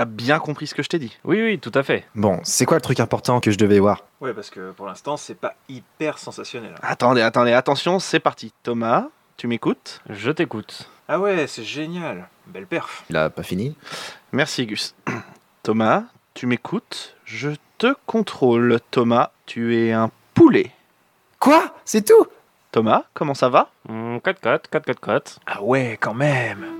T'as bien compris ce que je t'ai dit Oui, oui, tout à fait. Bon, c'est quoi le truc important que je devais voir? Ouais, parce que pour l'instant, c'est pas hyper sensationnel. Attendez, attendez, attention, c'est parti. Thomas, tu m'écoutes? Je t'écoute. Ah ouais, c'est génial. Belle perf. Il a pas fini? Merci Gus. Thomas, tu m'écoutes? Je te contrôle. Thomas, tu es un poulet. Quoi? C'est tout? Thomas, comment ça va? 4 4 4 4 4. Ah ouais, quand même.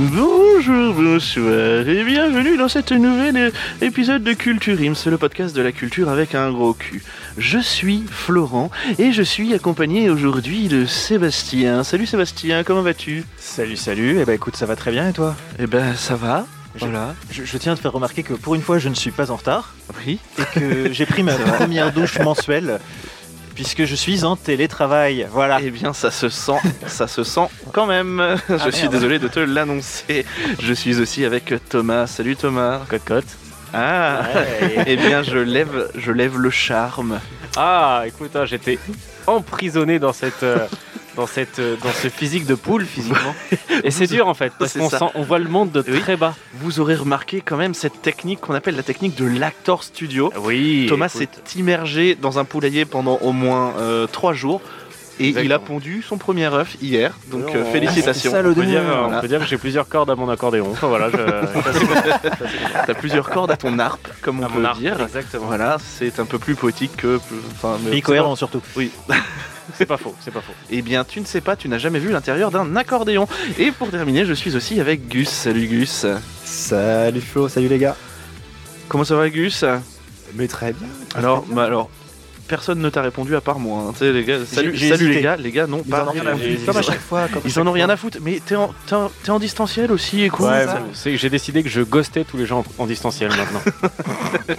Bonjour, bonsoir et bienvenue dans cet nouvel euh, épisode de Culture Ims, le podcast de la culture avec un gros cul. Je suis Florent et je suis accompagné aujourd'hui de Sébastien. Salut Sébastien, comment vas-tu? Salut, salut. Eh ben écoute, ça va très bien et toi? Eh ben ça va. Je- Voilà. je, je tiens à te faire remarquer que pour une fois, je ne suis pas en retard Oui. et que j'ai pris ma première douche mensuelle puisque je suis en télétravail. Voilà. Eh bien, ça se sent, ça se sent quand même. je suis désolé de te l'annoncer. Je suis aussi avec Thomas. Salut Thomas. Cote cote. Ah. Eh bien, je lève, je lève le charme. Ah, écoute, hein, j'étais emprisonné dans cette. euh, Dans, cette, euh, dans ce physique de poule physiquement et c'est dur en fait parce qu'on sent, on voit le monde de Oui. très bas Vous aurez remarqué quand même cette technique qu'on appelle la technique de l'actor studio. oui Thomas s'est immergé dans un poulailler pendant au moins euh, trois jours et il a Exactement. pondu son premier œuf hier. Donc euh, félicitations. Ah, c'est ça, le on peut, dire, on peut dire que j'ai plusieurs cordes à mon accordéon enfin voilà je... T'as plusieurs cordes à ton harpe, comme on à peut mon arc, dire. exactement Voilà, c'est un peu plus poétique que. Enfin, mais Et cohérent surtout. Oui. c'est pas faux c'est pas faux Eh bien, tu ne sais pas, tu n'as jamais vu l'intérieur d'un accordéon. Et pour terminer, je suis aussi avec Gus. Salut Gus. Salut Flo, salut les gars. Comment ça va, Gus? Mais très bien. Alors, bah alors, personne ne t'a répondu à part moi. hein. Tu sais, les gars, salut, j'ai salut hésité. les gars, les gars, non, Ils pas en ont rien à foutre. Comme à chaque fois. comme à Ils chaque en ont rien à foutre, mais t'es en, t'es en- t'es en distanciel aussi, écoute. ouais, ça. bon, c'est- j'ai décidé que je ghostais tous les gens en, en distanciel maintenant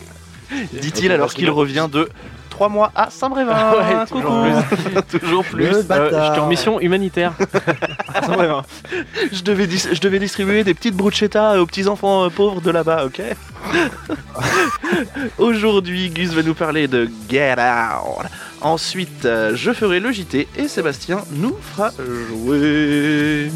Dit-il alors qu'il revient de 3 mois à Saint-Brévin. Ouais, toujours toujours plus. Le Euh, en mission humanitaire Je devais, dis- je devais distribuer des petites bruschettas aux petits enfants euh, pauvres de là-bas, ok Aujourd'hui, Gus va nous parler de Get Out. Ensuite, euh, je ferai le JT et Sébastien nous fera jouer.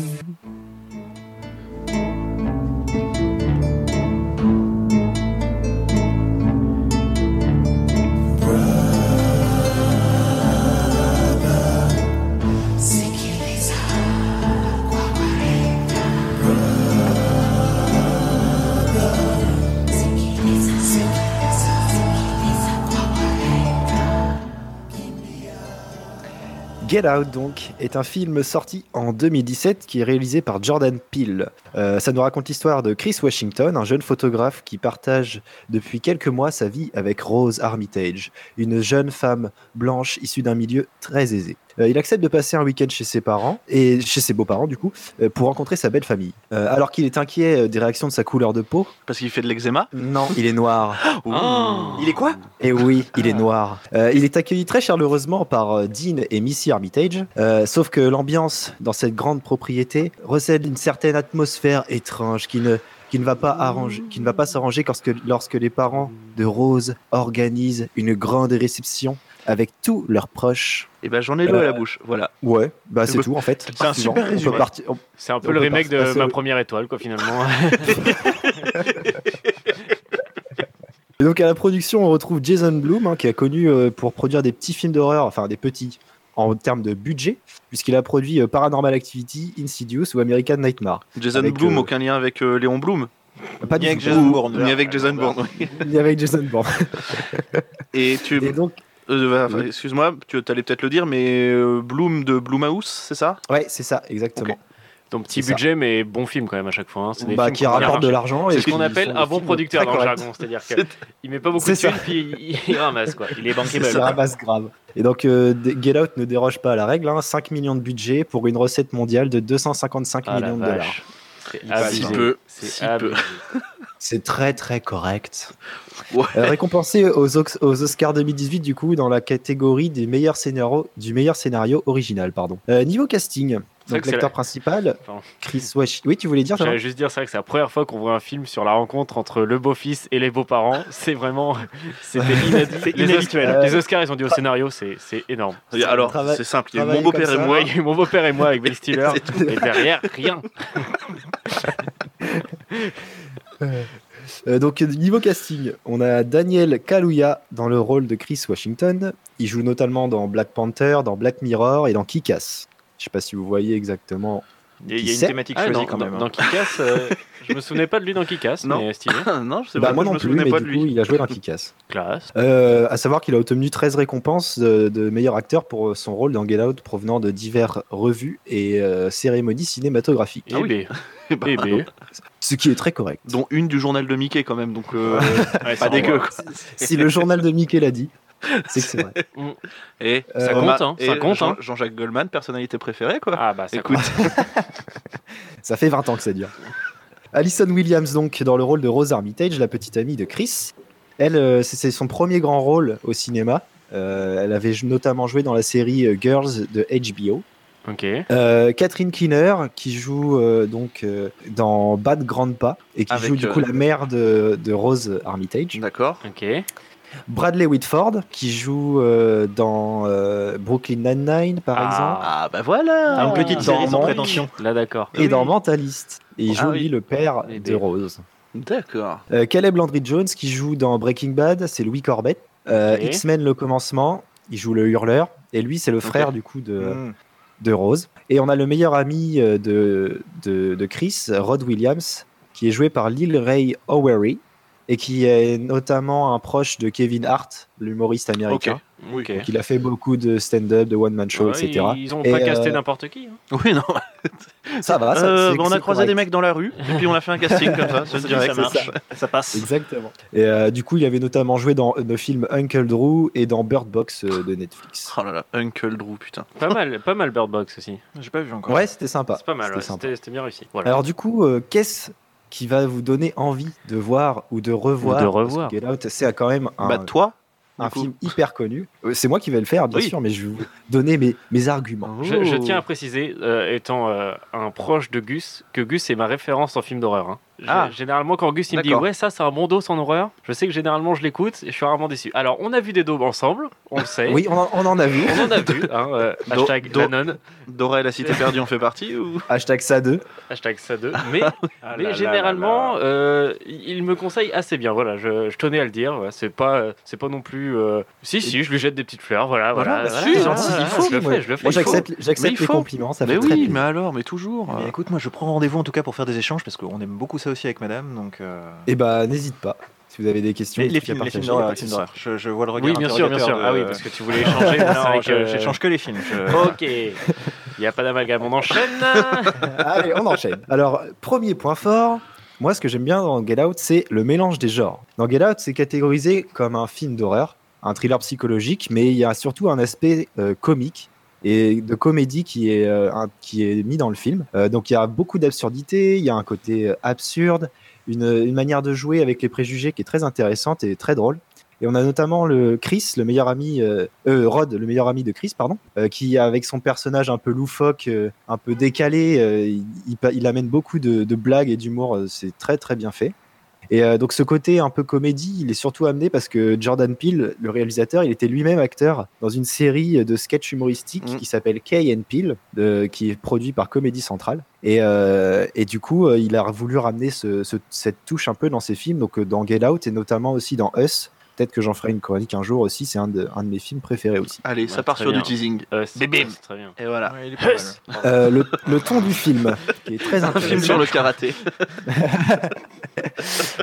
Get Out donc est un film sorti en 2017 qui est réalisé par Jordan Peele. Euh, ça nous raconte l'histoire de Chris Washington, un jeune photographe qui partage depuis quelques mois sa vie avec Rose Armitage, une jeune femme blanche issue d'un milieu très aisé. Euh, il accepte de passer un week-end chez ses parents et chez ses beaux-parents du coup euh, pour rencontrer sa belle famille. Euh, alors qu'il est inquiet euh, des réactions de sa couleur de peau, Parce qu'il fait de l'eczéma? Non, il est noir. Oh. Il est quoi? Et oui, il est noir. Euh, il est accueilli très chaleureusement par euh, Dean et Missy Armitage, euh, sauf que l'ambiance dans cette grande propriété recèle une certaine atmosphère étrange qui ne qui ne va pas arranger, qui ne va pas s'arranger lorsque, lorsque les parents de Rose organisent une grande réception avec tous leurs proches. Et ben j'en ai l'eau à la bouche, voilà. Ouais, bah c'est tout en fait. c'est un super résumé. partir- on- c'est un peu On le remake de passer ma au- première étoile quoi finalement Et donc à la production, on retrouve Jason Blum, hein, qui est connu euh, pour produire des petits films d'horreur, enfin des petits en termes de budget, puisqu'il a produit euh, Paranormal Activity, Insidious ou American Nightmare. Jason avec, Bloom, euh, aucun lien avec euh, Léon Bloom. Pas Ni du avec tout. Jason Bourne. Ni avec Jason Bourne. Ni avec Jason Bourne. Et tu. Et donc, euh, bah, enfin. Excuse-moi, tu allais peut-être le dire, mais euh, Bloom de Bloomhouse, c'est ça? Ouais, c'est ça, exactement. donc petit ça. budget mais bon film quand même à chaque fois hein. Des Bah, films qui rapporte de l'argent. c'est ce qu'on appelle un bon producteur dans le jargon c'est-à-dire C'est- qu'il met pas beaucoup de thunes puis il, il ramasse quoi il est bankable Ça ramasse grave. Et donc, euh, Get Out ne déroge pas à la règle. hein, 5 millions de budget pour une recette mondiale de 255 Ah, millions de dollars. C'est Si peu, C'est si peu. C'est très très correct. Ouais. Euh, récompensé aux, Oscars 2018 du coup dans la catégorie des meilleurs scénarios du meilleur scénario original pardon. Euh, niveau casting, donc l'acteur la- principal, Pardon. Chris Wash. Oui, tu voulais dire J'allais juste dire, c'est vrai que c'est la première fois qu'on voit un film sur la rencontre entre le beau-fils et les beaux-parents. C'est vraiment. C'était inhabituel. C'est Les, inhabituel. Os- Euh, les Oscars, ils ont dit au scénario, c'est c'est énorme. Alors, c'est simple, il y a eu travailler mon beau-père et moi. Ouais, il y a eu mon beau-père et moi avec Ben Stiller. C'est tout. et derrière, rien. Euh, donc niveau casting, on a Daniel Kaluuya dans le rôle de Chris Washington. Il joue notamment dans Black Panther, dans Black Mirror et dans Kick-Ass. Je sais pas si vous voyez exactement. Il y a- y une thématique Ah, choisie dans, quand dans, même. hein. dans Kick-Ass, euh, je me souvenais pas de lui dans Kick-Ass, Non. mais stylé. non, je sais Bah, pas, moi je non me plus, mais pas du de coup, lui. il a joué dans Kick-Ass. Classe. Euh, à savoir qu'il a obtenu 13 récompenses de, de meilleur acteur pour son rôle dans Get Out provenant de diverses revues et euh, cérémonies cinématographiques. Et Ah oui. B. Bah, Et B. Ce qui est très correct. Dont une du journal de Mickey quand même, donc euh, Ouais, pas dégueu. quoi. Si le journal de Mickey l'a dit, c'est que c'est vrai. Et Ça euh, compte, ma- hein, et ça compte, Jean- hein. Jean-Jacques Goldman, personnalité préférée quoi. Ah bah ça Écoute, Ça fait 20 ans que ça dure. Alison Williams, donc, dans le rôle de Rose Armitage, la petite amie de Chris. Elle, euh, c'est son premier grand rôle au cinéma. Euh, elle avait notamment joué dans la série Girls de HBO. Ok. Euh, Catherine Keener, qui joue euh, donc euh, dans Bad Grandpa et qui Avec, joue du coup la mère de, de Rose Armitage. d'accord. Ok. Bradley Whitford, qui joue euh, dans euh, Brooklyn Nine-Nine, par Ah. exemple, Ah bah voilà. Ah, une petite dans série sans prétention. Là d'accord. et dans Mentalist. Et il Ah joue, oui. lui, le père Et de Rose. D'accord. Euh, Caleb Landry Jones qui joue dans Breaking Bad, c'est Louis Corbett. Euh. X-Men le commencement, il joue le hurleur. Et lui, c'est le frère du coup de, Mm. de Rose. Et on a le meilleur ami de, de, de Chris, Rod Williams, qui est joué par Lil Ray Howery et qui est notamment un proche de Kevin Hart, l'humoriste américain. Oui. Ok. Donc, il a fait beaucoup de stand-up, de one-man show, Ouais, etc. Ils ont Et, pas casté euh, n'importe qui. hein. Oui non. Ça va, ça, Euh, on a croisé correct. des mecs dans la rue et puis on a fait un casting comme ça, Ça, direct. ça marche. Ça passe. Exactement. Et euh, du coup, il avait notamment joué dans le film Uncle Drew et dans Bird Box euh, de Netflix. Oh là là, Uncle Drew putain. Pas mal, pas mal Bird Box aussi. J'ai pas vu encore. Ouais, c'était sympa. C'est pas mal. C'était ouais, bien réussi. Voilà. Alors du coup, euh, qu'est-ce qui va vous donner envie de voir ou de revoir Ou de Parce que revoir. Get Out, c'est quand même un, Bah toi. un film hyper connu. Euh, C'est moi qui vais le faire, bien Oui. sûr, mais je vais vous donner mes, mes arguments. Je, je tiens à préciser, euh, étant euh, un proche de Gus, que Gus est ma référence en film d'horreur. hein. Ah. Généralement, quand Gus il me dit D'accord. ouais, ça c'est un bon dos en horreur, je sais que généralement je l'écoute et je suis rarement déçu. Alors, on a vu des daubes ensemble, on le sait. Oui, on en, on en a vu. On en a vu. Hein, euh, Do- hashtag do- Danon, Dora et la cité perdue en fait partie ou? Hashtag ça 2. hashtag ça 2. Mais, Ah mais là là généralement, là là. euh, il me conseille assez bien. Voilà, je, je tenais à le dire. voilà, c'est pas, c'est pas non plus. euh, Si, si, je lui jette des petites fleurs. Voilà, Voilà, voilà. bah, si, gentil, il faut, je le moi. fais, je le fais. Moi, il faut. j'accepte Mais j'accepte il les faut. compliments, ça Mais fait très oui, plaisir. mais alors, mais toujours. Écoute, moi je prends rendez-vous en tout cas pour faire des échanges parce qu'on aime beaucoup ça aussi avec madame. Donc, euh, Et bah, n'hésite pas. Si vous avez des questions, les, films, les films partager, d'horreur. Je, je vois le regard. Oui, bien sûr, bien sûr. Ah oui, parce que tu voulais échanger. Non, vrai que- je- j'échange que les films. je- Ok. Il n'y a pas d'amalgame, on enchaîne. Allez, on enchaîne. Alors, premier point fort. Moi, ce que j'aime bien dans Get Out, c'est le mélange des genres. Dans Get Out, c'est catégorisé comme un film d'horreur, un thriller psychologique, mais il y a surtout un aspect euh, comique et de comédie qui est, euh, un- qui est mis dans le film. Euh, donc, il y a beaucoup d'absurdité, il y a un côté euh, absurde, une, une manière de jouer avec les préjugés qui est très intéressante et très drôle. Et on a notamment le Chris, le meilleur ami, euh, euh, Rod, le meilleur ami de Chris, pardon, euh, qui avec son personnage un peu loufoque, un peu décalé, il, il amène beaucoup de, de blagues et d'humour. c'est très très bien fait. Et euh, donc ce côté un peu comédie, il est surtout amené parce que Jordan Peele, le réalisateur, il était lui-même acteur dans une série de sketchs humoristiques Mm. qui s'appelle Kay and Peele, de- qui est produit par Comédie Centrale. Et, euh, et du coup, euh, il a voulu ramener ce- ce- cette touche un peu dans ses films, donc dans Get Out et notamment aussi dans Us. Peut-être que j'en ferai une chronique un jour aussi. C'est un de, un de mes films préférés aussi. Allez, ça part sur bien. du teasing. Euh, Bébé. Très bien. Et voilà. Ouais. Euh, le, le ton du film, qui est très Un film sur le karaté.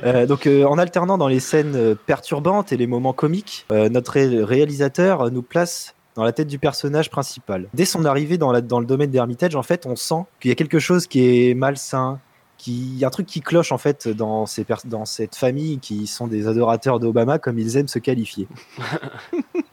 Euh, donc, euh, en alternant dans les scènes perturbantes et les moments comiques, euh, notre ré- réalisateur nous place dans la tête du personnage principal. Dès son arrivée dans, la- dans le domaine d'Hermitage, en fait, on sent qu'il y a quelque chose qui est malsain, qu'il y a un truc qui cloche en fait dans, ces pers- dans cette famille qui sont des adorateurs d'Obama, comme ils aiment se qualifier.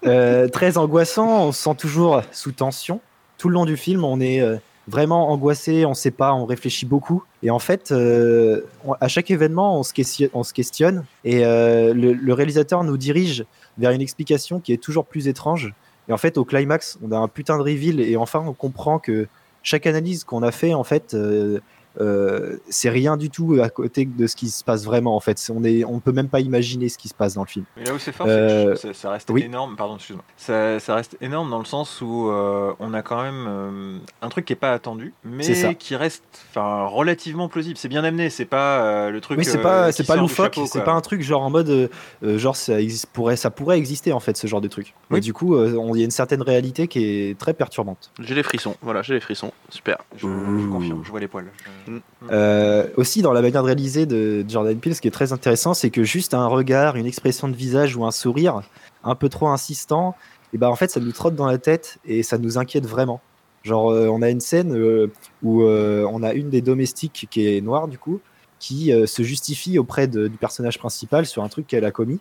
Euh, très angoissant, on se sent toujours sous tension. Tout le long du film, on est euh, vraiment angoissé, on sait pas, on réfléchit beaucoup. Et en fait, euh, on- à chaque événement, on se questionne, on se questionne et le, le réalisateur nous dirige vers une explication qui est toujours plus étrange. Et en fait, au climax, on a un putain de reveal et enfin, on comprend que chaque analyse qu'on a fait, en fait, euh, euh, c'est rien du tout à côté de ce qui se passe vraiment. En fait, on est, on peut même pas imaginer ce qui se passe dans le film. Mais là où c'est fort, Euh, c'est que je- ça, ça reste oui. énorme. Pardon, excuse-moi. Ça, ça reste énorme dans le sens où euh, on a quand même euh, un truc qui est pas attendu, mais qui reste, enfin, relativement plausible. C'est bien amené. C'est pas euh, le truc. Oui, c'est pas, c'est pas loufoque, c'est pas un truc genre en mode, genre ça existe, pourrait, ça pourrait exister en fait ce genre de truc. Oui. Et du coup, euh, il y a une certaine réalité qui est très perturbante. J'ai les frissons, voilà, j'ai les frissons. Super. Je, je confirme. Je vois les poils. Je- Euh, aussi, dans la manière de réaliser de Jordan Peele, ce qui est très intéressant, c'est que juste un regard, une expression de visage ou un sourire un peu trop insistant, et ben en fait, ça nous trotte dans la tête et ça nous inquiète vraiment. Genre, euh, on a une scène euh, où on a une des domestiques qui est noire du coup, qui se justifie auprès du personnage principal sur un truc qu'elle a commis.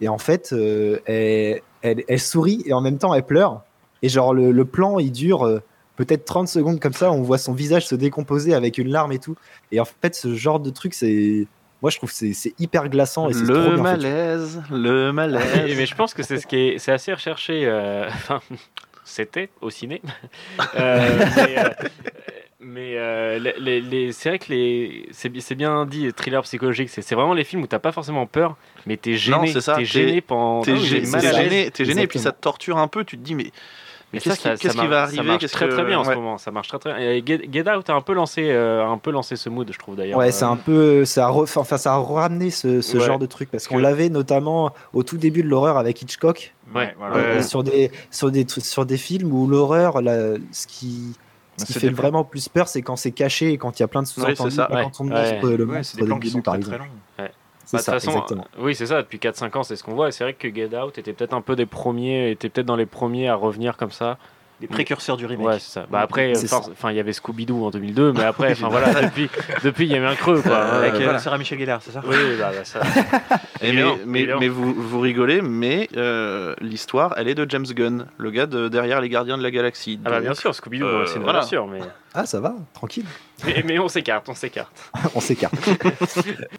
Et en fait, elle, sourit et en même temps elle pleure. Et genre, le, le plan, il dure peut-être 30 secondes comme ça, on voit son visage se décomposer avec une larme et tout. Et en fait, ce genre de truc, c'est. Moi, je trouve que c'est- hyper glaçant et c'est trop Le bien fait. malaise, le malaise. mais je pense que c'est ce qui est, c'est assez recherché. euh, Enfin, c'était au ciné. Euh, mais euh, mais, euh, les- les- les- c'est vrai que les, c'est, bi- c'est bien dit, thriller psychologique. C'est, c'est vraiment les films où t'as pas forcément peur, mais t'es gêné. Non, c'est ça, T'es t'es- gêné pendant. T'es gêné, t'es gêné, et puis ça te torture un peu. Tu te dis, mais, mais ça, qu'est-ce qui, ça- qu'est-ce ça qui mar- va ça arriver marche Qu'est-ce très que- très bien en ouais. ce moment. Ça marche très très bien. Et Get, Get Out a un peu lancé, euh, un peu lancé ce mood, je trouve d'ailleurs. Ouais, c'est un peu, ça a, re- enfin, ça a ramené ce, ce Ouais. genre de truc parce qu'on Que- l'avait notamment au tout début de l'horreur avec Hitchcock, Ouais, voilà. ouais. euh, sur des sur des sur des films où l'horreur, ce qui ce qui fait vraiment plus peur, c'est quand c'est caché et quand il y a plein de sous-entendus, ça. quand on Ouais. montre le monstre c'est des plans qui sont très, très longs. C'est Bah, de ça, toute façon, exactement. euh, oui, c'est ça. Depuis 4-5 ans, c'est ce qu'on voit. Et c'est vrai que Get Out était peut-être un peu des premiers, était peut-être dans les premiers à revenir comme ça. Des précurseurs du remake. Ouais, c'est ça. Bah après, enfin, il y avait Scooby-Doo en 2002, mais après, enfin voilà, depuis, depuis, il y a eu un creux, quoi. Avec Euh, euh, voilà. Sarah Michel Gellar, c'est ça Oui, bah, bah, ça. Et mais, mais, vous, vous rigolez, mais euh, l'histoire, elle est de James Gunn, le gars de derrière les Gardiens de la Galaxie. Ah bah bien sûr, Scooby-Doo, Euh, c'est voilà. bien sûr, mais... Ah, ça va, tranquille. mais mais on s'écarte, on s'écarte. on s'écarte.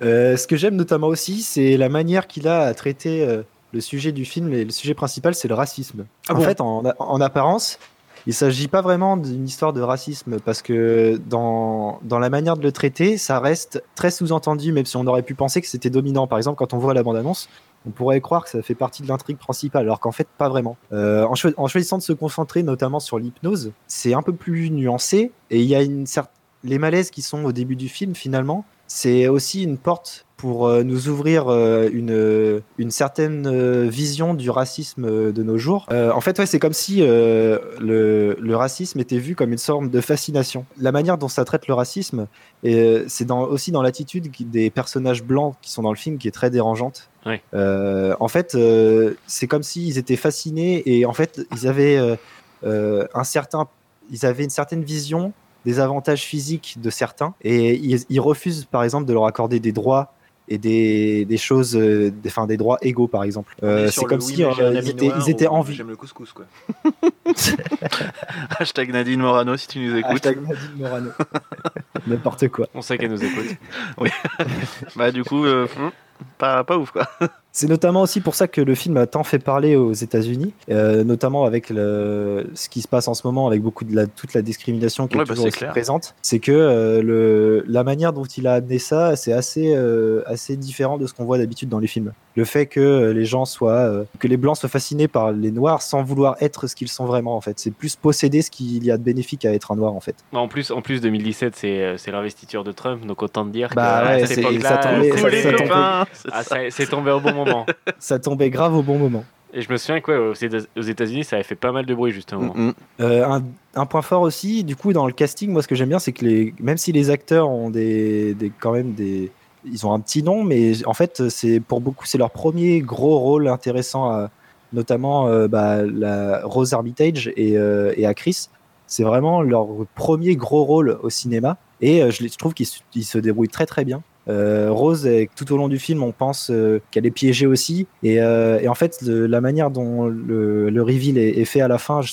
Euh, ce que j'aime notamment aussi, c'est la manière qu'il a à traiter euh, le sujet du film et le sujet principal, c'est le racisme. Ah en bon fait, en, en apparence, il s'agit pas vraiment d'une histoire de racisme parce que dans, dans la manière de le traiter, ça reste très sous-entendu, même si on aurait pu penser que c'était dominant. Par exemple, quand on voit la bande-annonce, on pourrait croire que ça fait partie de l'intrigue principale, alors qu'en fait, pas vraiment. Euh, en, en choisissant de se concentrer notamment sur l'hypnose, c'est un peu plus nuancé et il y a une certaine les malaises qui sont au début du film, finalement, c'est aussi une porte pour euh, nous ouvrir euh, une, une certaine euh, vision du racisme de nos jours. Euh, en fait, ouais, c'est comme si euh, le, le racisme était vu comme une sorte de fascination. La manière dont ça traite le racisme, euh, c'est dans, aussi dans l'attitude des personnages blancs qui sont dans le film qui est très dérangeante. En fait, c'est comme s'ils étaient fascinés et en fait, ils avaient un certain, ils avaient une certaine vision des avantages physiques de certains et ils, ils refusent par exemple de leur accorder des droits et des, des choses, euh, des, enfin, des droits égaux par exemple. Euh, c'est comme oui, si euh, ils étaient, ils étaient en vie. J'aime le couscous, quoi. Hashtag Nadine Morano si tu nous écoutes. Hashtag Nadine Morano. N'importe quoi. On sait qu'elle nous écoute. Bah du coup, euh, hmm, pas, pas ouf quoi. C'est notamment aussi pour ça que le film a tant fait parler aux États-Unis, euh, notamment avec le, ce qui se passe en ce moment, avec beaucoup de la, toute la discrimination qui Ouais, est bah, toujours présente. C'est que euh, le, la manière dont il a amené ça, c'est assez, euh, assez différent de ce qu'on voit d'habitude dans les films. Le fait que les gens soient, euh, que les blancs soient fascinés par les noirs sans vouloir être ce qu'ils sont vraiment en fait. C'est plus posséder ce qu'il y a de bénéfique à être un noir en fait. En plus, en plus 2017, c'est l'investiture de Trump, donc autant dire Bah que ouais, à cette c'est- époque-là, ah, ça. ça- c'est tombé au bon moment. Ça tombait grave au bon moment. Et je me souviens que ouais, aux Éta- aux États-Unis, ça avait fait pas mal de bruit justement. Mm, mm. Euh, un, un point fort aussi, du coup, dans le casting, moi, ce que j'aime bien, c'est que les, même si les acteurs ont des, des, quand même des, ils ont un petit nom, mais en fait, c'est pour beaucoup, c'est leur premier gros rôle intéressant, à, notamment euh, bah, la Rose Armitage et, euh, et Chris. C'est vraiment leur premier gros rôle au cinéma, et euh, je, trouve qu'ils se- ils se débrouillent très très bien. Euh, Rose, tout au long du film, on pense euh, qu'elle est piégée aussi. Et, euh, et en fait, le- la manière dont le, le reveal est, est fait à la fin, je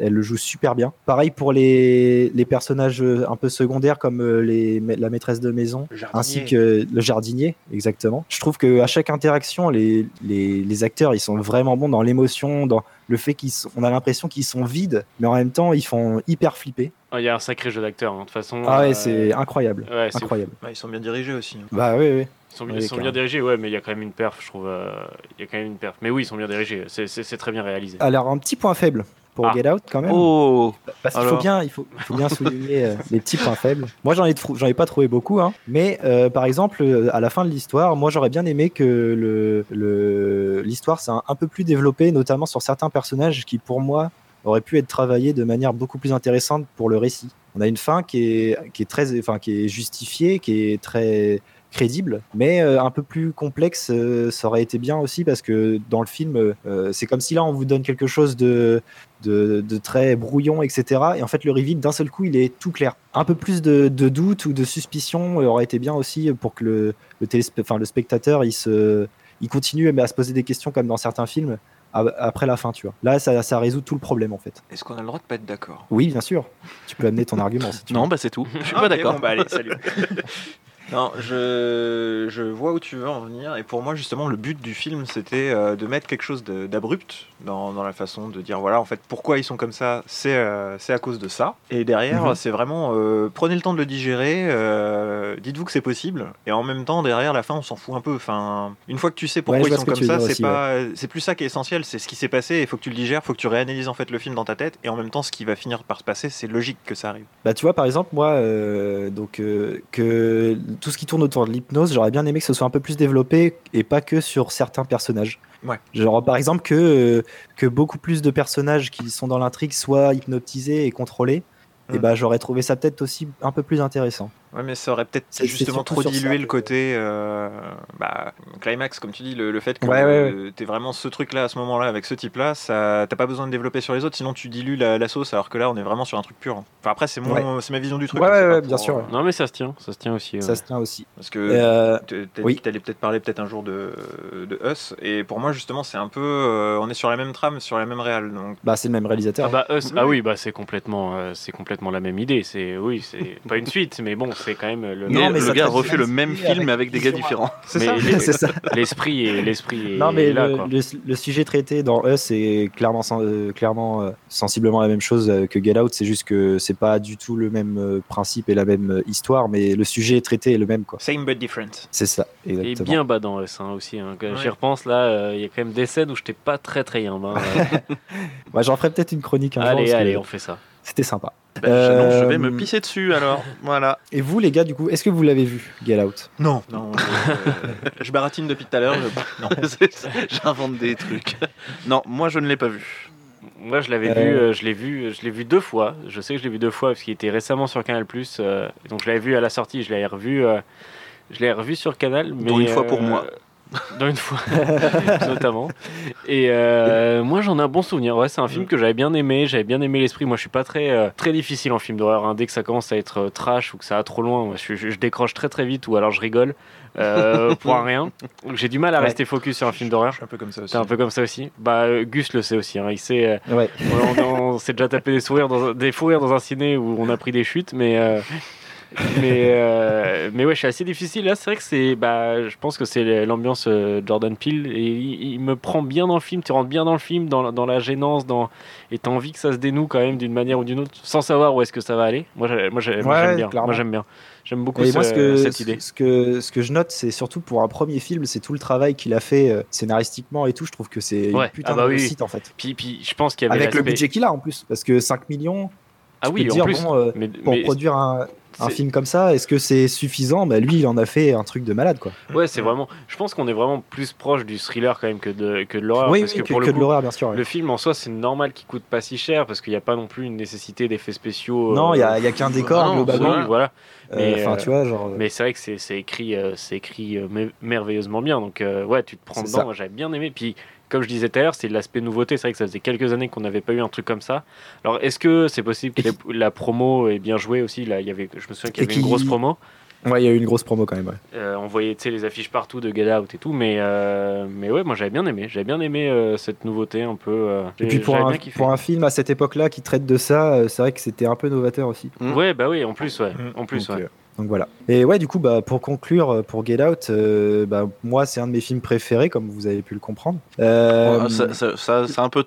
elle le joue super bien. Pareil pour les, les personnages un peu secondaires comme euh, les, la maîtresse de maison, ainsi que le jardinier, exactement. Je trouve que à chaque interaction, les, les, les acteurs, ils sont vraiment bons dans l'émotion, dans le fait qu'ils sont, on a l'impression qu'ils sont vides, mais en même temps, ils font hyper flipper. Ah, Il y a un sacré jeu d'acteur, hein, de toute façon. Ah ouais, euh, c'est incroyable, ouais, incroyable. Ouais, ils sont bien dirigés aussi. hein. Bah oui, oui. Ils sont, Oui, ils sont bien dirigés, ouais, mais il y a quand même une perf, je trouve. euh, Il y a quand même une perf. Mais oui, ils sont bien dirigés. C'est très bien réalisé. Alors un petit point faible pour Ah. Get Out quand même. Oh Parce qu'il faut bien, il faut, il faut bien souligner euh, les petits points faibles. Moi, j'en ai, j'en ai pas trouvé beaucoup, hein. mais euh, par exemple, euh, à la fin de l'histoire, moi, j'aurais bien aimé que le, le, l'histoire soit un, un peu plus développée, notamment sur certains personnages qui, pour moi, auraient pu être travaillés de manière beaucoup plus intéressante pour le récit. On a une fin qui est, qui est très, enfin, qui est justifiée, qui est très crédible, mais euh, un peu plus complexe, euh, ça aurait été bien aussi parce que dans le film, euh, c'est comme si là on vous donne quelque chose de, de, de très brouillon, etc. Et en fait, le reveal, d'un seul coup, il est tout clair. Un peu plus de, de doute ou de suspicion euh, aurait été bien aussi pour que le, le, téléspe- enfin, le spectateur il, se, il continue à se poser des questions comme dans certains films après la fin, tu vois. Là, ça, ça résout tout le problème en fait. Est-ce qu'on a le droit de pas être d'accord? Oui, bien sûr. Tu peux amener ton argument si tu Non, veux. bah c'est tout. Je suis Ah, pas d'accord. bon, bah, allez, salut. Non, je, je vois où tu veux en venir. Et pour moi, justement, le but du film, c'était euh, de mettre quelque chose d'abrupt dans, dans la façon de dire voilà, en fait, pourquoi ils sont comme ça, c'est euh, à cause de ça. Et derrière, Mhm. c'est vraiment euh, prenez le temps de le digérer, euh, dites-vous que c'est possible. Et en même temps, derrière, la fin, on s'en fout un peu. Enfin, une fois que tu sais pourquoi Ouais, ils sont comme ça, c'est plus ça qui est essentiel, c'est ce qui s'est passé. Il faut que tu le digères, il faut que tu réanalyses en fait le film dans ta tête. Et en même temps, ce qui va finir par se passer, c'est logique que ça arrive. Bah, tu vois, par exemple, moi, donc, que tout ce qui tourne autour de l'hypnose, j'aurais bien aimé que ce soit un peu plus développé et pas que sur certains personnages. Ouais. Genre, par exemple, que, euh, que beaucoup plus de personnages qui sont dans l'intrigue soient hypnotisés et contrôlés. Et Mm. bah, j'aurais trouvé ça peut-être aussi un peu plus intéressant. Ouais, mais ça aurait peut-être justement trop dilué ça le côté euh, bah, climax, comme tu dis, le, le fait que Ouais, ouais, euh, t'es vraiment ce truc-là à ce moment-là avec ce type-là, ça t'as pas besoin de développer sur les autres, sinon tu dilues la, la sauce, alors que là on est vraiment sur un truc pur. hein. Enfin après c'est mon, c'est ma vision du truc. Ouais, hein, c'est ouais, pas ouais, pour, bien sûr, ouais. Non, mais ça se tient. Ça se tient aussi. Ça se tient aussi. Parce que Euh, t- t'as oui. dit que t'allais peut-être parler peut-être un jour de, de Us, et pour moi justement c'est un peu, euh, on est sur la même trame, sur la même réal, donc bah, c'est le même réalisateur. Ah bah Us, Oui, ah oui. oui, bah c'est complètement, euh, c'est complètement la même idée. C'est oui, c'est pas une suite, mais bon, c'est quand même le. Mais Non, mais le gars refait le même film mais avec avec des gars différents. c'est ça. L'esprit est l'esprit Non, mais là le, quoi. le- le sujet traité dans Us est clairement, euh, clairement euh, sensiblement la même chose euh, que Get Out. C'est juste que c'est pas du tout le même euh, principe et la même euh, histoire, mais le sujet traité est le même. quoi. Same but different. C'est ça, Et exactement. bien bas dans Us hein, aussi. hein. J'y repense là, euh, il y a quand même des scènes où j'étais pas très très yambe. hein. Bah, J'en ferai peut-être une chronique un jour, allez, que allez, on fait ça. C'était sympa. Bah, je- non, je vais Euh, me pisser dessus alors. Voilà. Et vous, les gars, du coup, est-ce que vous l'avez vu, Get Out? Non, non, euh, je baratine depuis tout à l'heure. J'invente des trucs. Non, moi je ne l'ai pas vu. Moi, je l'avais Euh, vu, euh, je l'ai vu, je l'ai vu deux fois. Je sais que je l'ai vu deux fois parce qu'il était récemment sur Canal+. euh, donc je l'avais vu à la sortie, je l'avais revu, euh, je l'ai revu sur Canal. Mais, Dont une fois pour euh, moi. Dont une fois, notamment. Et euh, moi, j'en ai un bon souvenir. Ouais, c'est un film que j'avais bien aimé. J'avais bien aimé l'esprit. Moi, je suis pas très euh, très difficile en film d'horreur. hein. Dès que ça commence à être euh, trash ou que ça va trop loin, moi, je, je- je décroche très très vite ou alors je rigole euh, pour un rien. J'ai du mal à Ouais. rester focus sur un film Je d'horreur. suis un peu comme ça aussi. T'es un peu comme ça aussi. Bah, Gus le sait aussi. hein. Il sait. Ouais. on, on- on s'est déjà tapé des sourires dans, un- des fous rires dans un ciné où on a pris des chutes, mais mais euh, mais ouais, je suis assez difficile là. C'est vrai que c'est bah, je pense que c'est l'ambiance euh, Jordan Peele et il, il me prend bien dans le film. Tu rentres bien dans le film, dans, la- dans la gênance, dans et t'as envie que ça se dénoue quand même d'une manière ou d'une autre, sans savoir où est-ce que ça va aller. Moi, j'ai- moi, Ouais, j'aime bien. clairement. Moi, j'aime bien. J'aime beaucoup ce- moi, ce que, cette idée. ce, que, ce que je note, c'est surtout pour un premier film, c'est tout le travail qu'il a fait euh, scénaristiquement et tout. Je trouve que c'est Ouais. une putain Ah bah de oui. réussite en fait. Puis, puis je pense qu'il y avait Avec le budget qu'il a en plus, parce que 5 millions, Ah oui, en dire, plus. bon, euh, mais, pour mais produire un, un film comme ça, est-ce que c'est suffisant? Bah, Lui, il en a fait un truc de malade quoi. Ouais, c'est vraiment. Je pense qu'on est vraiment plus proche du thriller quand même que de, que de l'horreur. oui, parce oui, que que, pour le coup, de l'horreur, bien sûr. ouais. le film en soi, c'est normal qu'il coûte pas si cher parce qu'il n'y a pas non plus une nécessité d'effets spéciaux. Non, euh, il y a, il y a qu'un décor non, globalement. oui, voilà. Euh, mais, euh, tu vois, genre. euh, Mais c'est vrai que c'est écrit, euh, c'est écrit euh, mer- merveilleusement bien. Donc euh, ouais, tu te prends dedans. J'avais bien aimé. Puis comme je disais tout à l'heure, c'est l'aspect nouveauté. C'est vrai que ça faisait quelques années qu'on n'avait pas eu un truc comme ça. Alors est-ce que c'est possible que les- la promo est bien jouée aussi? Là, il y avait, je me souviens qu'il y avait une grosse promo. Ouais, il y a eu une grosse promo quand même. ouais. Euh, on voyait les affiches partout de Get Out et tout, mais, euh, mais ouais, moi j'avais bien aimé. J'avais bien aimé euh, cette nouveauté un peu. euh, Et puis pour un, pour film à cette époque-là qui traite de ça, c'est vrai que c'était un peu novateur aussi. Ouais, bah oui, en plus, ouais. Mm. En plus, donc, ouais. Donc voilà. Et ouais, du coup, bah, pour conclure, euh, pour Get Out, euh, bah, moi c'est un de mes films préférés, comme vous avez pu le comprendre. Euh, Ouais, ça, ça, ça- c'est un peu.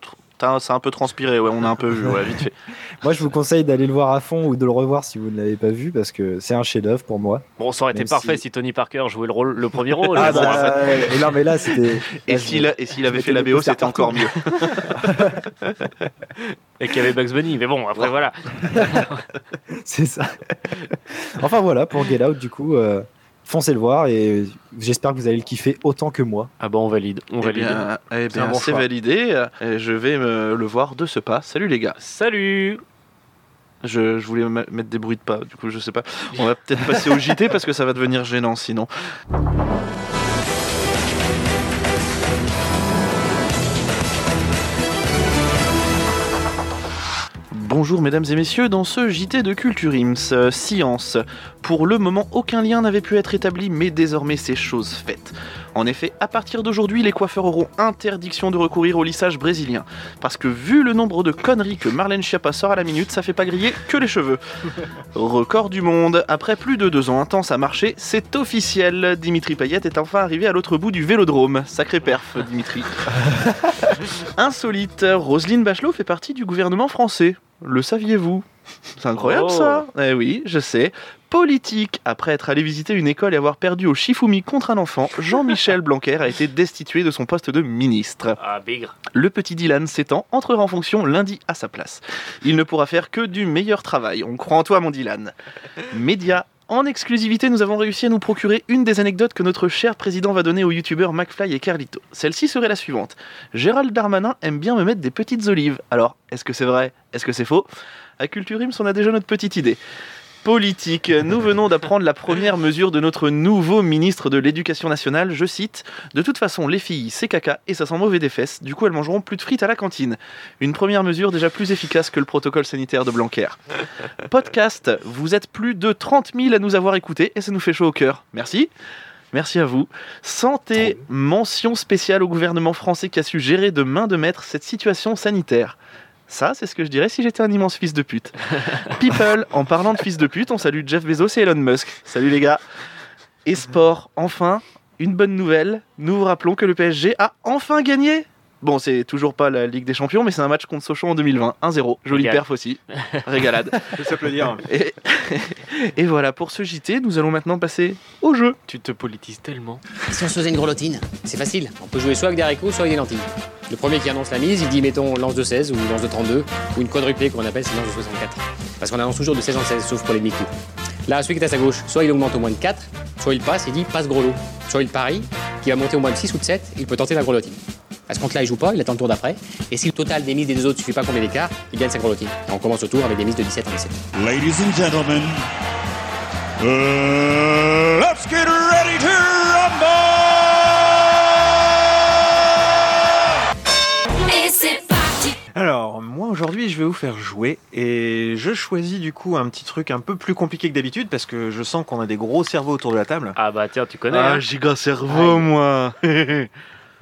C'est un peu transpiré, ouais, on a un peu vu, ouais, vite fait. Moi, je vous conseille d'aller le voir à fond ou de le revoir si vous ne l'avez pas vu, parce que c'est un chef-d'œuvre pour moi. Bon, ça aurait été parfait si- si... Tony Parker jouait le, rôle, le premier rôle. Ah bon, bah, et non, mais là, c'était. Et s'il je- avait fait la BO, c'était encore mieux. Et qu'il y avait Bugs Bunny. Mais bon, après, voilà. C'est ça. enfin voilà, pour Get Out, du coup, euh, foncez le voir et j'espère que vous allez le kiffer autant que moi. Ah bah, on valide. On Eh valide. bien, eh bien, bon c'est validé. Et je vais me le voir de ce pas. Salut les gars. Salut Je, je voulais mettre des bruits de pas, du coup je sais pas. On va peut-être passer au JT parce que ça va devenir gênant sinon. Bonjour mesdames et messieurs, dans ce JT de Culture Ims, euh, science. Pour le moment, aucun lien n'avait pu être établi, mais désormais c'est chose faite. En effet, à partir d'aujourd'hui, les coiffeurs auront interdiction de recourir au lissage brésilien. Parce que vu le nombre de conneries que Marlène Schiappa sort à la minute, ça fait pas griller que les cheveux. Record du monde, après plus de deux ans intenses à marcher, c'est officiel. Dimitri Payet est enfin arrivé à l'autre bout du vélodrome. Sacré perf, Dimitri. Insolite, Roselyne Bachelot fait partie du gouvernement français. Le saviez-vous C'est incroyable Oh. ça Eh oui, je sais. Politique, après être allé visiter une école et avoir perdu au Shifumi contre un enfant, Jean-Michel Blanquer a été destitué de son poste de ministre. Ah, bigre. Le petit Dylan s'étend entrera en fonction lundi à sa place. Il ne pourra faire que du meilleur travail. On croit en toi, mon Dylan. Média. En exclusivité, nous avons réussi à nous procurer une des anecdotes que notre cher président va donner aux youtubeurs McFly et Carlito. Celle-ci serait la suivante. Gérald Darmanin aime bien me mettre des petites olives. Alors, est-ce que c'est vrai? Est-ce que c'est faux? À Culture Ims, on a déjà notre petite idée. Politique. Nous venons d'apprendre la première mesure de notre nouveau ministre de l'Éducation nationale. Je cite De toute façon, les filles, c'est caca et ça sent mauvais des fesses. Du coup, elles mangeront plus de frites à la cantine. Une première mesure déjà plus efficace que le protocole sanitaire de Blanquer. Podcast. Vous êtes plus de 30 000 à nous avoir écoutés et ça nous fait chaud au cœur. Merci. Merci à vous. Santé, mention spéciale au gouvernement français qui a su gérer de main de maître cette situation sanitaire. Ça, c'est ce que je dirais si j'étais un immense fils de pute. People, en parlant de fils de pute, on salue Jeff Bezos et Elon Musk. Salut les gars. Et sport, enfin, une bonne nouvelle. Nous vous rappelons que le PSG a enfin gagné. Bon, c'est toujours pas la Ligue des Champions, mais c'est un match contre Sochaux en 2020. 1-0. Jolie perf aussi. Régalade. Faut s'applaudir. Et, et voilà, pour ce JT, nous allons maintenant passer au jeu. Tu te politises tellement. Si on se faisait une grelottine, c'est facile. On peut jouer soit avec des haricots, soit avec des lentilles. Le premier qui annonce la mise, il dit mettons lance de 16 ou lance de 32 ou une quadruplée comme on appelle, c'est lance de 64. Parce qu'on annonce toujours de 16 en 16, sauf pour les demi-coups. Là, celui qui est à sa gauche, soit il augmente au moins de 4, soit il passe, il dit passe gros lot. Soit il parie, qui va monter au moins de 6 ou de 7, il peut tenter la grelottine. À ce compte-là, il joue pas, il attend le tour d'après. Et si le total des mises des deux autres suffit pas combien d'écart, il gagne sa grelottine. Et on commence au tour avec des mises de 17 en 17. Ladies and gentlemen, uh, let's get ready to rumble! Et c'est parti Alors, moi aujourd'hui, je vais vous faire jouer et je choisis du coup un petit truc un peu plus compliqué que d'habitude parce que je sens qu'on a des gros cerveaux autour de la table. Ah bah tiens, tu connais. Ah, hein. giga cerveau, moi.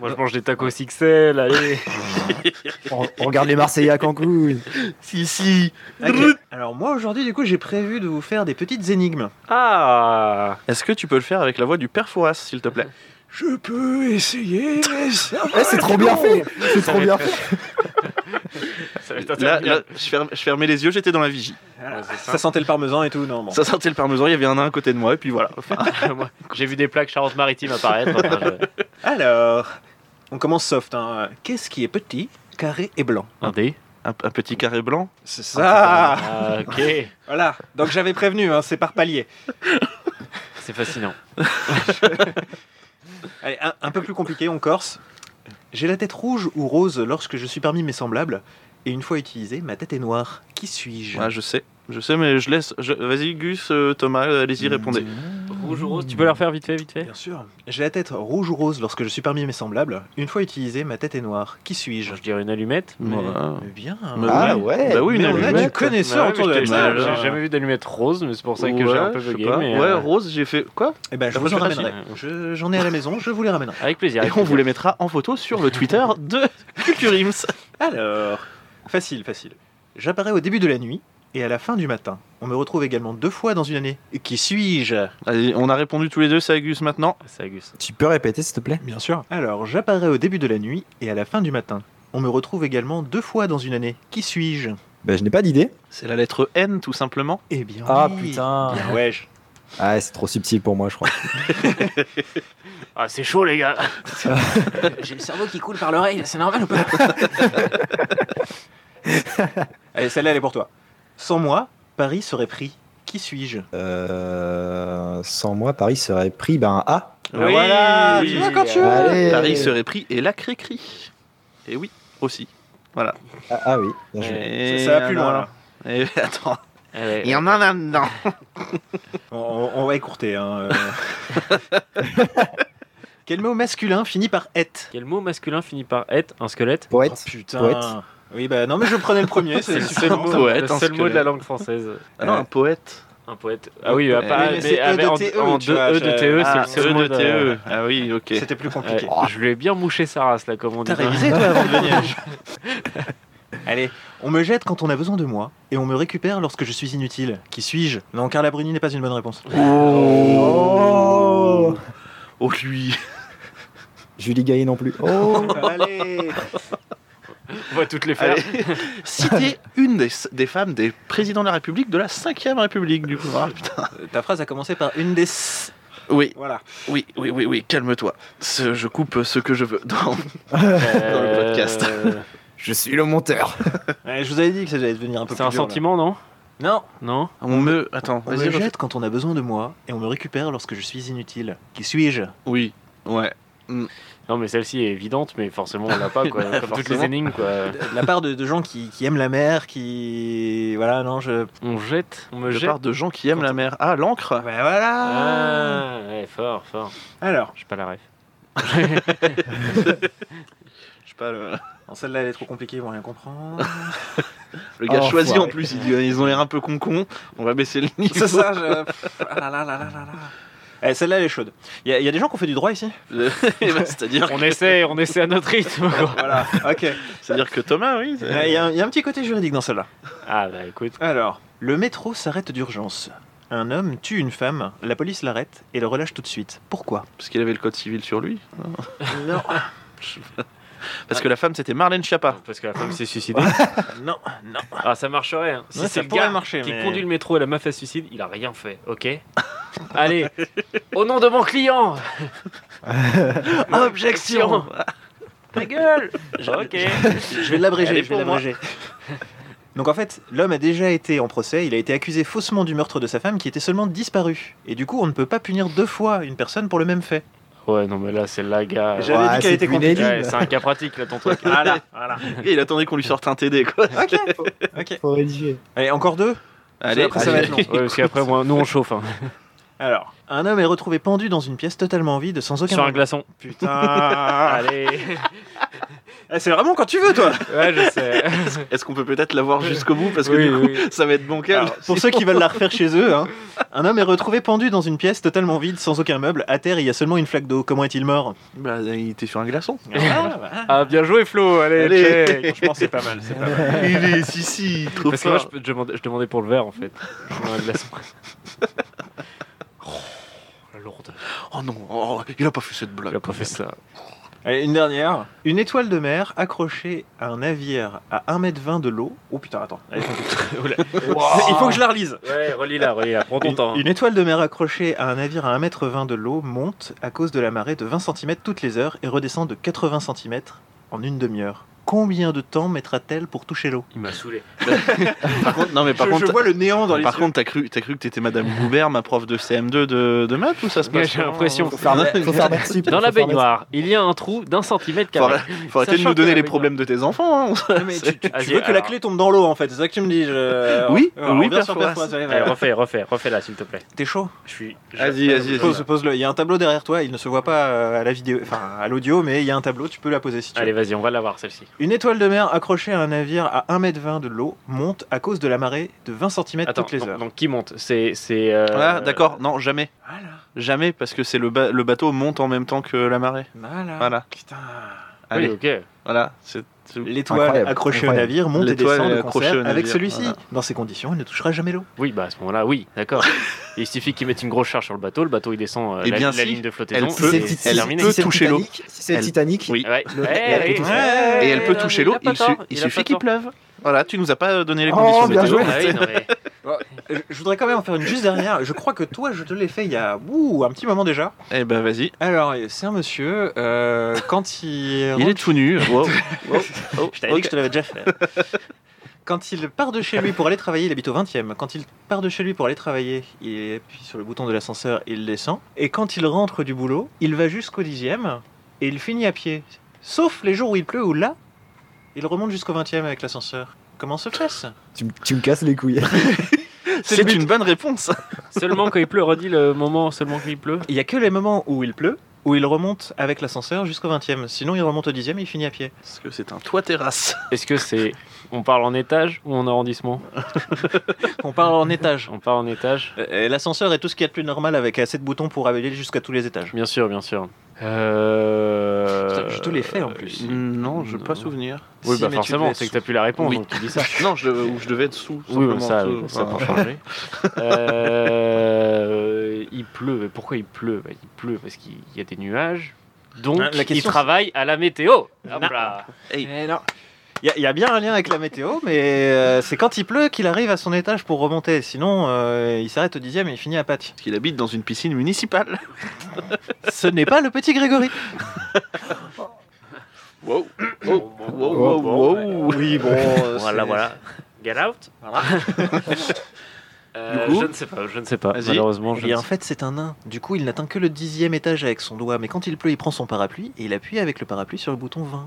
Moi, je mange des tacos XL, allez. On, on regarde les Marseillais à Cancun. si, si. Alors moi aujourd'hui, du coup, j'ai prévu de vous faire des petites énigmes. Ah Est-ce que tu peux le faire avec la voix du père Fouras, s'il te plaît? Je peux essayer, mais ça Eh, c'est trop bien fait. C'est trop bien fait. Ça Là, je, ferme- je fermais les yeux, j'étais dans la vigie. Ça. Ça sentait le parmesan et tout, non bon. Ça sentait le parmesan, il y avait un nain à côté de moi, et puis voilà. Enfin, J'ai vu des plaques Charente-Maritime apparaître. enfin, je- Alors, on commence soft. Hein. Qu'est-ce qui est petit, carré et blanc Un dé un, un petit carré blanc. C'est ça Ah, ok. Voilà, donc j'avais prévenu, hein, c'est par palier. C'est fascinant. Allez, un, un peu plus compliqué, on corse. J'ai la tête rouge ou rose lorsque je suis parmi mes semblables, et une fois utilisée, ma tête est noire. Qui suis-je? Ouais, je sais. Je sais, mais je laisse. je- Vas-y, Gus, euh, Thomas, allez-y, répondez. rouge ou rose, tu peux la refaire vite fait, vite fait Bien sûr. J'ai la tête rouge ou rose lorsque je suis parmi mes semblables. Une fois utilisée, ma tête est noire. Qui suis-je? Je dirais une allumette. Mais... Voilà. Mais bien. Ah ouais. Bah oui, une Mais on a allumette. du connaisseur autour de la j'ai- table. J'ai jamais vu d'allumette rose, mais c'est pour ça que Ouais, j'ai un peu bugué. Mais, Ouais, euh, rose, j'ai fait quoi? Eh ben, je vous en ramènerai. J'en ai à la maison, je vous les ramènerai. Avec plaisir. Et on vous les mettra en photo sur le Twitter de Culture Ims. Alors, facile, facile. J'apparais au début de la nuit et à la fin du matin. On me retrouve également deux fois dans une année. Et Qui suis-je? Allez, on a répondu tous les deux, c'est Agus maintenant. C'est Agus. Tu peux répéter, s'il te plaît? Bien sûr. Alors, j'apparais au début de la nuit et à la fin du matin. On me retrouve également deux fois dans une année. Qui suis-je? Bah, je n'ai pas d'idée. C'est la lettre N, tout simplement. Eh bien. Ah oui. putain. Bien, wesh. Ah, c'est trop subtil pour moi, je crois. Ah, c'est chaud, les gars. J'ai le cerveau qui coule par l'oreille, c'est normal ou pas Allez, celle-là, elle est pour toi. Sans moi, Paris serait pris. Qui suis-je Euh, sans moi, Paris serait pris ben, un A. Oui, voilà, oui, tu vois quand tu oui. veux. Allez. Paris serait pris et la cri-cri. Et oui, aussi. Voilà. Ah, ah oui, bien joué. Ça va plus loin. Et attends. Il y en a là-dedans. On, on- on va écourter. Hein. euh. Quel mot masculin finit par et Quel mot masculin finit par être un squelette Poète. putain. Poète. Oui, bah non, mais je prenais le premier. C'est le seul mot, Poète, le un seul mot de la langue française. Ah non, un poète. Un poète. Ah oui, Ouais, pas, mais mais, c'est E avec- en, TE, en deux E de TE, Ah, c'est le seul E mot de TE. Ah oui, ok. C'était plus compliqué. Ouais, je lui ai bien mouché sa race là, comme on dit. T'as révisé toi avant de venir Allez, on me jette quand on a besoin de moi et on me récupère lorsque je suis inutile. Qui suis-je? Non, Carla Bruni n'est pas une bonne réponse. Oh Oh lui. Julie Gaillet non plus. Oh Allez On va toutes les faire. Citez une des, des femmes des présidents de la République de la 5ème République, du coup. Ah, putain. Ta phrase a commencé par une des. s- Oui, Voilà. oui, oui, oui, oui, calme-toi. Je coupe ce que je veux. Non. Euh, podcast. Je suis le monteur. Ouais, je vous avais dit que ça allait devenir un peu C'est plus un dur, là. sentiment, non Non Non On me. Attends, On vas-y. me refais. jette quand on a besoin de moi et on me récupère lorsque je suis inutile. Qui suis-je Oui, ouais. Non, mais celle-ci est évidente, mais forcément on l'a pas, quoi. Comme toutes les Forcément. énigmes, quoi. De la part de, de gens qui, qui aiment la mer, qui. Voilà, non, je. On jette, on me Je jette. de gens qui aiment la mer. Ah, l'encre Ben voilà Ah, ouais, fort, fort. Alors, J'ai pas la ref. Je sais pas, le, non, celle-là elle est trop compliquée, ils vont rien comprendre. le gars Oh, choisi en plus, il dit, ils ont l'air un peu con-con. On va baisser le niveau. C'est ça, je. Ah là là là là là là. Eh, celle-là elle est chaude. Il y, a- il y a des gens qui ont fait du droit ici Eh ben, C'est-à-dire On essaie, on essaie à notre rythme. Voilà, ok. c'est-à-dire que Thomas, oui. Eh, Il y, a un- il y a un petit côté juridique dans celle-là. Ah, bah écoute. Alors, le métro s'arrête d'urgence. Un homme tue une femme, la police l'arrête et le relâche tout de suite. Pourquoi? Parce qu'il avait le code civil sur lui. Non, Parce que la femme, c'était Marlène Schiappa. Parce que la femme s'est suicidée. non, non. Ah, ça marcherait. Hein. Si Ouais, c'est ça le pourrait gars marcher, qui mais- conduit le métro et la meuf se suicide, il a rien fait, ok Allez, au nom de mon client Objection Ta gueule Ok. Je vais l'abréger, je vais l'abréger. Donc en fait, l'homme a déjà été en procès, il a été accusé faussement du meurtre de sa femme qui était seulement disparue. Et du coup, on ne peut pas punir deux fois une personne pour le même fait. Ouais, non, mais là, c'est là, gars. J'avais Ouais, dit qu'elle était compliquée. Ouais, c'est un cas pratique, là, ton truc. Voilà, voilà. Et il attendait qu'on lui sorte un TD, quoi. Ok, ok. Faut rédiger. Allez, encore deux? Allez, Après, ça va être long. Ouais, parce qu'après, moi, nous, on chauffe. hein. Alors, un homme est retrouvé pendu dans une pièce totalement vide sans aucun... Sur un glaçon. Putain Allez Eh, C'est vraiment quand tu veux, toi Ouais, je sais. Est-ce qu'on peut peut-être la voir jusqu'au bout Parce que Oui, du coup, oui. ça va être bancal. Alors, Pour ceux qui veulent la refaire chez eux, hein, un homme est retrouvé pendu dans une pièce totalement vide sans aucun meuble. À terre, il y a seulement une flaque d'eau. Comment est-il mort? Bah, il était sur un glaçon. Ah, bien joué, Flo. Allez, Allez. check. Franchement, c'est pas mal. C'est pas mal. il est si, si, trop Parce que moi, fort. je, je demandais, je demandais pour le verre, en fait. Je voulais un glaçon. Oh, la lourde. Oh non, oh, il a pas fait cette Il blague. a pas fait ça. Allez, une dernière. Une étoile de mer accrochée à un navire à 1m20 de l'eau. Oh putain, attends. Il faut que je la relise. Ouais, relis-la, relis-la. Prends ton Une, temps. hein. une étoile de mer accrochée à un navire à 1m20 de l'eau monte à cause de la marée de 20 cm toutes les heures et redescend de 80 cm en une demi-heure. Combien de temps mettra-t-elle pour toucher l'eau? Il m'a saoulé. Par contre, non mais par je, contre, je vois le néant dans les par yeux. contre, t'as cru, t'as cru que t'étais Madame Goubert, ma prof de CM2 de, de maths ou ça se passe j'ai l'impression. Dans la baignoire, il y a un trou d'un centimètre Faut, carré. arrêter- faut arrêter de nous donner les problèmes de tes enfants. hein. Mais tu, tu- tu Vas-y, veux que la clé tombe dans l'eau en fait, c'est ça que tu me dis. je- Oui, Alors, oui, allez, Allez, voilà. refais, refais, refais là, s'il te plaît. T'es chaud? Je suis. Vas-y, vas-y, vas-y. Pose, pose-le. Il y a un tableau derrière toi, il ne se voit pas à la vidéo, enfin à l'audio, mais il y a un tableau, tu peux la poser si tu Allez, veux. vas-y, on va la voir celle-ci. Une étoile de mer accrochée à un navire à 1m20 de l'eau monte à cause de la marée de 20 cm Attends, toutes les donc, heures. donc qui monte? C'est. c'est euh, Voilà, d'accord. Non, jamais. Voilà, Jamais, parce que c'est le, ba- le bateau monte en même temps que la marée. voilà. Voilà. Putain. Allez, Oui, ok. voilà. C'est, L'étoile Incroyable, accrochée incroyable. au navire monte et descend est de accrochée concert au avec celui-ci. voilà. Dans ces conditions, il ne touchera jamais l'eau. Oui, bah à ce moment-là, oui, d'accord. il suffit qu'ils mettent une grosse charge sur le bateau, le bateau il descend euh, Eh la, bien, la si, ligne de flottaison. elle peut- et elle c'est peut terminé. Si c'est le toucher l'eau. Titanic, Si c'est le Elle- Titanic, Oui. Elle peut Et elle peut toucher l'eau. Il, suffit qu'il pleuve. Voilà, tu nous as pas donné les Oh, conditions bien météo. joué. Oui, non, mais- Je voudrais quand même en faire une juste dernière. Je crois que toi, je te l'ai fait il y a ouh, un petit moment déjà. Eh ben vas-y. Alors, c'est un monsieur, euh, quand il. Il est tout nu. Wow. Wow. Oh, Je t'avais dit que je te l'avais déjà fait. Quand il part de chez lui pour aller travailler, il habite au 20e. Quand il part de chez lui pour aller travailler, il appuie sur le bouton de l'ascenseur et il descend. Et quand il rentre du boulot, il va jusqu'au 10e et il finit à pied. Sauf les jours où il pleut ou là, il remonte jusqu'au 20e avec l'ascenseur. Comment se fait-ce? Tu, me- tu me casses les couilles. C'est une bonne réponse. Seulement quand il pleut, redis le moment seulement qu'il pleut. Il y a que les moments où il pleut, où il remonte avec l'ascenseur jusqu'au 20e. Sinon, il remonte au 10e et il finit à pied. Parce que c'est un toit terrasse. Est-ce que c'est. On parle en étage ou en arrondissement On parle en étage. On parle en étage Euh, L'ascenseur est tout ce qu'il y a de plus normal avec assez de boutons pour aller jusqu'à tous les étages. Bien sûr, bien sûr. Euh... Je te l'ai fait, en plus. Non, je veux pas souvenir. Oui, Si, bah tu forcément, c'est que être t'as plus la réponse, Oui. donc tu dis ça. Non, je, ou je devais être sous. Oui, simplement, ça, sous- ça peut changer. Euh, il pleut. Mais Pourquoi il pleut? Bah, Il pleut parce qu'il y a des nuages. Donc, Ah, la il question, travaille à la météo. Hop Non. là. Hey. Eh non. Il y, y a bien un lien avec la météo, mais euh, c'est quand il pleut qu'il arrive à son étage pour remonter. Sinon, euh, il s'arrête au dixième et il finit à Pâques. Parce qu'il habite dans une piscine municipale. Ce n'est pas le petit Grégory. Wow. Bon, wow, wow, wow. ouais. Oui, bon. euh, Voilà, voilà. Get out. Euh, Du coup je ne sais pas, je ne sais pas. Malheureusement, je Et ne en sais fait, c'est un nain. Du coup, il n'atteint que le dixième étage avec son doigt. Mais quand il pleut, il prend son parapluie et il appuie avec le parapluie sur le bouton 20.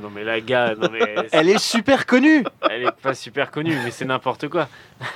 Non mais la gars, non mais Elle est super connue elle est pas super connue, mais c'est n'importe quoi.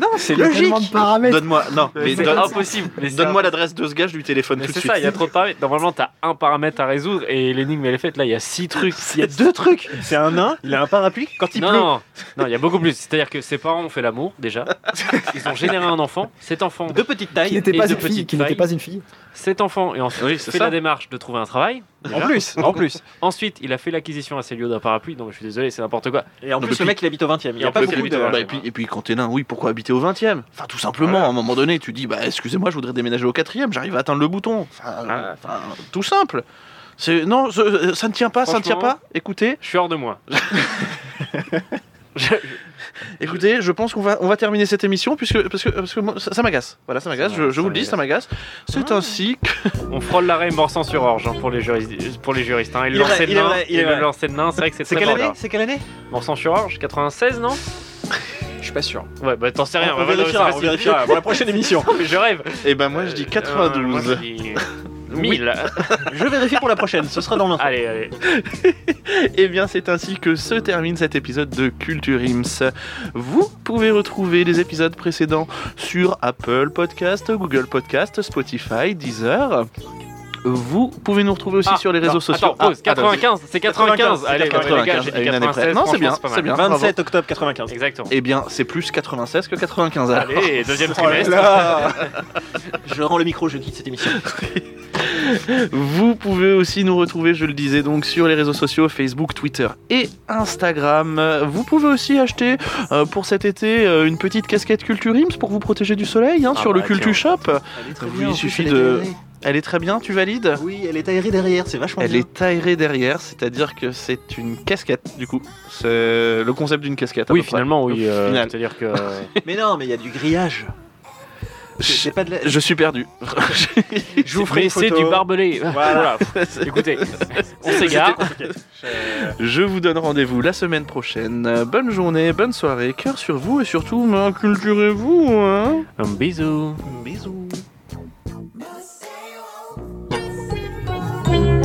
Non, c'est Il y a tellement logique de paramètres. Donne-moi, non, mais C'est donne, impossible. c'est donne-moi l'adresse de ce gars, je lui téléphone Mais tout de c'est suite. ça, il y a trop de paramètres. Normalement, t'as un paramètre à résoudre et l'énigme elle est faite. Là, il y a six trucs. Il y a deux trucs. C'est un nain, il a un parapluie quand il non, pleut. non, non, il y a beaucoup plus. C'est-à-dire que ses parents ont fait l'amour déjà. Ils ont généré un enfant. Cet enfant, De petite Qui taille. n'était et pas de une fille. petite Qui n'était pas une fille. Cet enfant, et ensuite Oui, c'est fait ça. la démarche de trouver un travail. En plus, en plus. Ensuite, il a fait l'acquisition à Célio d'un parapluie. Mais je suis désolé, c'est n'importe quoi. Et en Non, plus, le mec, il habite au 20 e Il y a pas beaucoup de... au 20e. Bah, et, puis, et puis quand t'es nain, oui, pourquoi habiter au 20 e Enfin, tout simplement, à un moment donné, tu dis, bah excusez-moi, je voudrais déménager au 4 e j'arrive à atteindre le bouton. Enfin, Ah. enfin, tout simple. C'est Non, ce- ça ne tient pas, ça ne tient pas. Écoutez, Je suis hors de moi. Je- écoutez, je pense qu'on va, on va terminer cette émission puisque, parce que, parce que moi, ça, ça m'agace. Voilà, ça m'agace, je, m'a- je ça vous le dis, ça m'agace. C'est Ah. ainsi que. On frôle l'arrêt morsan sur orge hein, pour les juristes. Pour les juristes hein. Il Il est vrai, lançait il le est nain. vrai, il est Il vrai. le lançait le nain. C'est vrai que c'est C'est très quelle année. C'est quelle année Morsan sur orge 96, non Je suis pas sûr. Ouais, bah t'en sais rien. on, bah, vérifiera, on facile. vérifiera pour la prochaine émission. Je rêve. Eh ben, moi, je dis Euh, moi, je 92. dis 1000. Je vérifie pour la prochaine, ce sera dans l'intro. Allez, allez. Eh bien, c'est ainsi que se termine cet épisode de Culture Ims. Vous pouvez retrouver les épisodes précédents sur Apple Podcast, Google Podcast, Spotify, Deezer. Vous pouvez nous retrouver aussi Ah, sur les réseaux non, sociaux. Attends, pause. Ah, attends, 95, c'est 95. Allez, bah, les gars, 95, j'ai dit une année près. 96. Non, c'est bien, c'est bien. 27 octobre 95. Exactement. Eh bien, c'est plus 96 que 95 alors. Allez, deuxième Oh là trimestre. là. je rends le micro, je quitte cette émission. Vous pouvez aussi nous retrouver, je le disais donc, sur les réseaux sociaux Facebook, Twitter et Instagram. Vous pouvez aussi acheter euh, pour cet été euh, une petite casquette Culture Ims pour vous protéger du soleil hein, Ah sur le bah, Culture Shop. Il suffit de-. Elle est très bien, tu valides? Oui, elle est aérée derrière, c'est vachement elle bien. Elle est aérée derrière, c'est-à-dire que c'est une casquette, du coup. C'est le concept d'une casquette. Oui, finalement, oui. Euh, c'est-à-dire que. mais non, mais il y a du grillage. Je, suis perdu. je vous ferai c'est du barbelé. Voilà. Écoutez, on s'égare. Je vous donne rendez-vous la semaine prochaine. Bonne journée, bonne soirée, cœur sur vous et surtout, culturez-vous. Hein. Un bisou. Un bisou. Thank you.